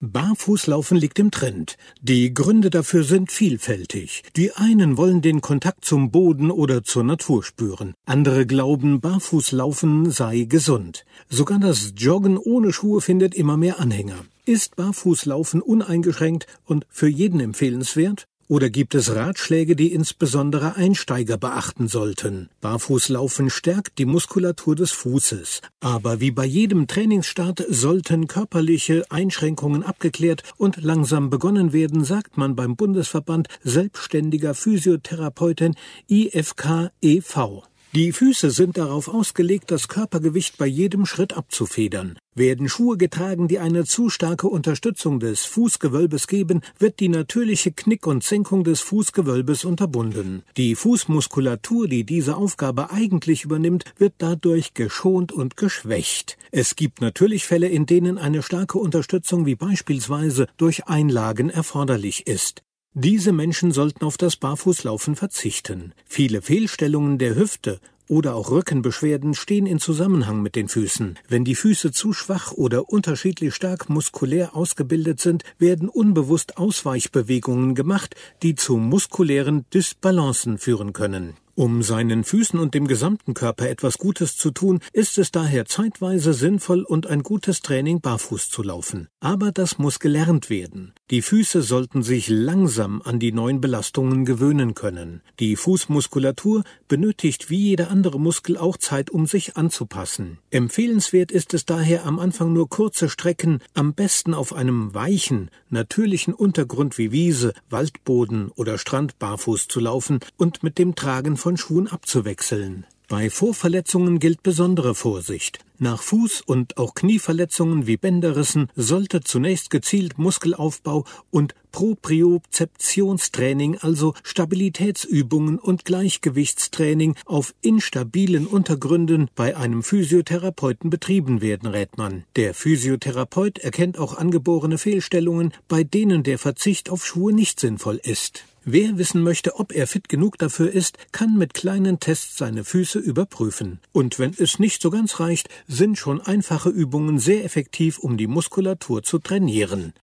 Barfußlaufen liegt im Trend. Die Gründe dafür sind vielfältig. Die einen wollen den Kontakt zum Boden oder zur Natur spüren. Andere glauben, Barfußlaufen sei gesund. Sogar das Joggen ohne Schuhe findet immer mehr Anhänger. Ist Barfußlaufen uneingeschränkt und für jeden empfehlenswert? Oder gibt es Ratschläge, die insbesondere Einsteiger beachten sollten? Barfußlaufen stärkt die Muskulatur des Fußes. Aber wie bei jedem Trainingsstart sollten körperliche Einschränkungen abgeklärt und langsam begonnen werden, sagt man beim Bundesverband Selbstständiger Physiotherapeuten IFK e.V. Die Füße sind darauf ausgelegt, das Körpergewicht bei jedem Schritt abzufedern. Werden Schuhe getragen, die eine zu starke Unterstützung des Fußgewölbes geben, wird die natürliche Knick- und Senkung des Fußgewölbes unterbunden. Die Fußmuskulatur, die diese Aufgabe eigentlich übernimmt, wird dadurch geschont und geschwächt. Es gibt natürlich Fälle, in denen eine starke Unterstützung wie beispielsweise durch Einlagen erforderlich ist. Diese Menschen sollten auf das Barfußlaufen verzichten. Viele Fehlstellungen der Hüfte oder auch Rückenbeschwerden stehen in Zusammenhang mit den Füßen. Wenn die Füße zu schwach oder unterschiedlich stark muskulär ausgebildet sind, werden unbewusst Ausweichbewegungen gemacht, die zu muskulären Dysbalancen führen können. Um seinen Füßen und dem gesamten Körper etwas Gutes zu tun, ist es daher zeitweise sinnvoll und ein gutes Training barfuß zu laufen. Aber das muss gelernt werden. Die Füße sollten sich langsam an die neuen Belastungen gewöhnen können. Die Fußmuskulatur benötigt wie jeder andere Muskel auch Zeit, um sich anzupassen. Empfehlenswert ist es daher am Anfang nur kurze Strecken, am besten auf einem weichen, natürlichen Untergrund wie Wiese, Waldboden oder Strand barfuß zu laufen und mit dem Tragen von Schuhen abzuwechseln. Bei Vorverletzungen gilt besondere Vorsicht. Nach Fuß- und auch Knieverletzungen wie Bänderrissen sollte zunächst gezielt Muskelaufbau und Propriozeptionstraining, also Stabilitätsübungen und Gleichgewichtstraining auf instabilen Untergründen bei einem Physiotherapeuten betrieben werden, rät man. Der Physiotherapeut erkennt auch angeborene Fehlstellungen, bei denen der Verzicht auf Schuhe nicht sinnvoll ist. Wer wissen möchte, ob er fit genug dafür ist, kann mit kleinen Tests seine Füße überprüfen. Und wenn es nicht so ganz reicht, sind schon einfache Übungen sehr effektiv, um die Muskulatur zu trainieren.